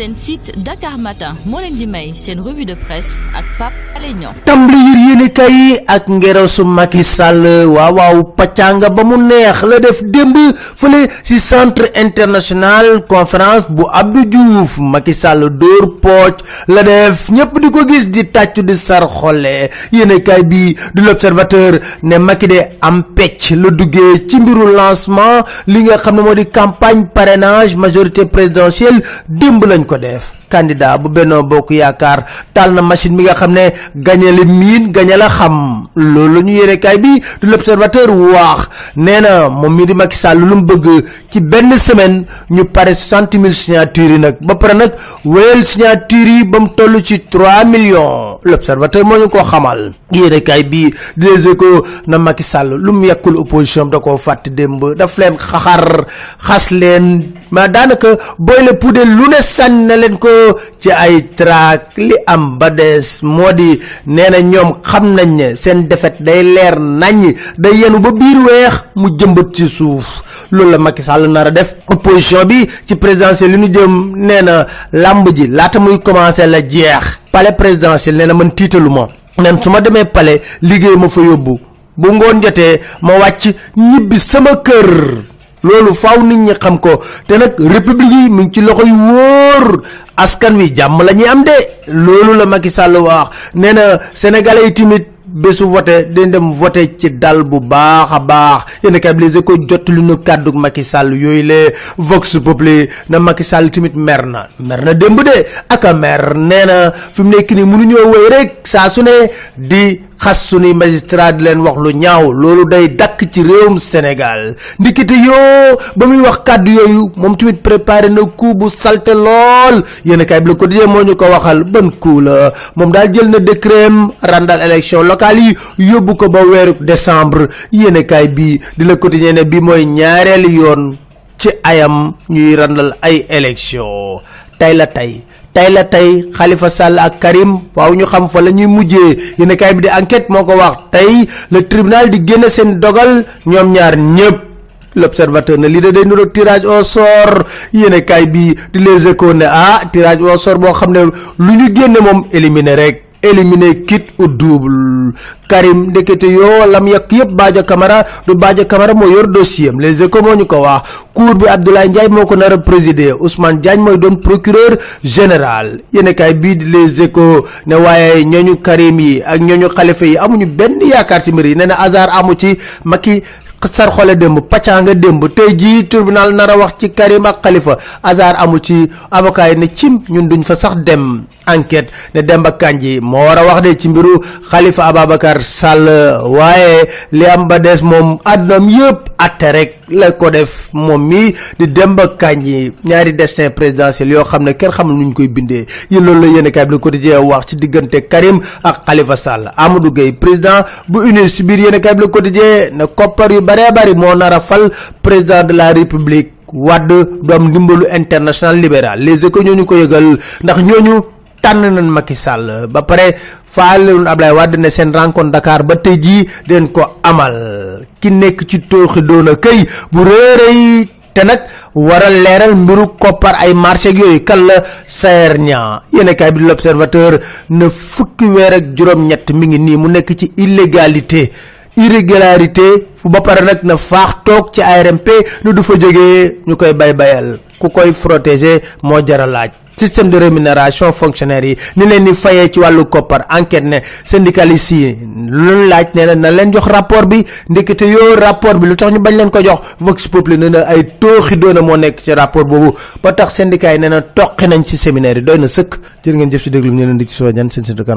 seen site Dakar Matin moo leen di may seen revue de presse ak Pape Alé Niang. Tàmbali yéenekaay yi ak ngeresu Macky Sall waaw waaw pàccanga ba mu neex la def démb fële ci centre international conférence bu Abdou Diouf. Macky Sall dóor pooc la def ñépp di ko gis di tàccu di sar xolle. Yéenekaay bi du l'observateur ne Macky de am pecc la duggee ci mbiru lancement li nga xam ne campagne parrainage majorité présidentielle démb lañ ko def. Candidat bu Benno Bokk Yaakaar taal na machine bi nga xam ne gañe la miin gañe la xam. Loolu la ñu yéene kaay bi du l'observateur wax. Nee na moom mii di Macky Sall lu mu bëgg ci benn semaine ñu soixante mille signatures yi nag. Ba pare nag wéyal signatures yi ba mu toll ci trois millions. L'observateur moo ñu ko xamal. Yéene kaay bi di Les Échos na Macky Sall lu mu yàkkul opposition da koo fàtte démb. Daf leen xaxar xas leen. Ma daanaka booy la puudar lu ne leen ko ci ay traak li am ba des moo di nee na ñoom xam nañ ne seen defet day leer naññ day yenu ba biir weex mu jëmbat ci suuf. Loolu la Macky Sall nar a def. Opposition bi ci présidentielle li ñu jëm nee na làmb ji laata muy commencé la jeex. Palais présidentiel nee na man tiitalu ma nen su demee palais liggéey ma fa yóbbu. Bu ngoon jotee ma wàcc ñibbi sama kër loolu faaw nit ñi xam ko. Te nag république yi ci loxo yu wóor. Askan wi jàmm la ñuy am de. Loolu la Macky Sall wax. Nee na sénégalais yi tamit bésu voté dañ dem voté ci dal bu baax a baax. A les ko jot lu ñu kàddu Macky Sall yooyu le Vox Populi na Macky Sall tamit mer na. Mer na démb de. Ak mer nee na wéy rek saa su di. Xas sunuy magistrat di leen wax lu ñaaw. Loolu day dakk ci réewum Sénégal. Ndikite yoo ba muy wax kàddu yooyu moom tamit préparé na coup bu salte lool. Yéen kay bi Le Quotidien moo ñu ko waxal ban coup la. Moom daal jël na décret randal élection locale yi yóbbu ko ba weeru décembre. Yéen kay bi di Le Quotidien ne bi mooy ñaareelu yoon ci ayam ñuy randal ay élection. Tey la tey tey la tey Khalifa Sall ak Karim waaw ñu xam fa la ñuy mujjee. Yéen kaay bi di enquête moo ko wax. Tey le tribunal di génne seen dogal ñoom ñaar ñëpp l'observateur ne da day nuro tirage au sort. Yéen kaay bi di Les Échos ne ah tirage au sort boo xam ne lu ñu génne moom éliminé rek éliminé quitte au double. Karim ndekete yoo lam yàq yëpp Badio Camara du Badio Camara moo yor dossier les échos moo ñu ko wax. Cour bi Abdoulaye Ndiaye moo ko nar a présider. Ousmane Diagne mooy doon procureur général. Yéen kay di les échos ne waaye ñooñu Karim yi ak ñooñu Khalifa yi amuñu benn yaakaar ci mbir yi. Hasard amu ci. Macky sar xole démb pacca nga démb tey jii tribunal nar a wax ci Karim ak Khalifa hasard amu ci avocat yi ne cim ñun duñ fa sax dem. Enquête ne Demba Kandji moo war a wax de ci mbiru Khalifa Ababacar Sall waaye li am ba des moom àddunaam yëpp atte rek la ko def mi di Demba Kandji ñaari destin présidentiel yoo xam ne kenn xamul nuñ koy bindee. Yéen loolu la yéen kay bi Le Quotidien wax ci Karim ak Khalifa Sall. Amadou Gueye président bu uni si biir yéen bi Le Quotidien ne koppar yu bare bari moo nar président de la république Wade du am ndimbalu international libéral. Les échos ñooñu ko yëgal ndax tànn nañ Macky Sall. Ba pare faalewoon Ablaye Wade ne seen rencontre Dakar ba den ko amal. Ki nekk ci tooxi doona këy bu réeréy te nag war a leeral mbiru koppar ay marché yooyu. Kan la? Sayer yéen kaay bi l'observateur ne fukki weer ak juróom-ñett mi ngi nii mu nekk ci illégalité irrégularité ba pare nag na faax toog ci ARMP lu du fa jógee ñu koy bay bayal ku koy protéger moo jara laaj. Système de rémunération fonctionnaire yi ni leen di fayee ci wàllu koppar enquête ne syndicalistes yi lu laaj nee na na leen jox rapport bi. Ndekete yoo rapport bi lu tax ñu bañ leen ko jox. Vox Populi nee na ay tooxi doona moo nekk ci rapport boobu. Ba tax syndicat yi nee na toqi nañ ci séminaire yi doy na sëkk. Jërë ngeen jëf ci déglu ñu di ci soo ñan seen seen Dakar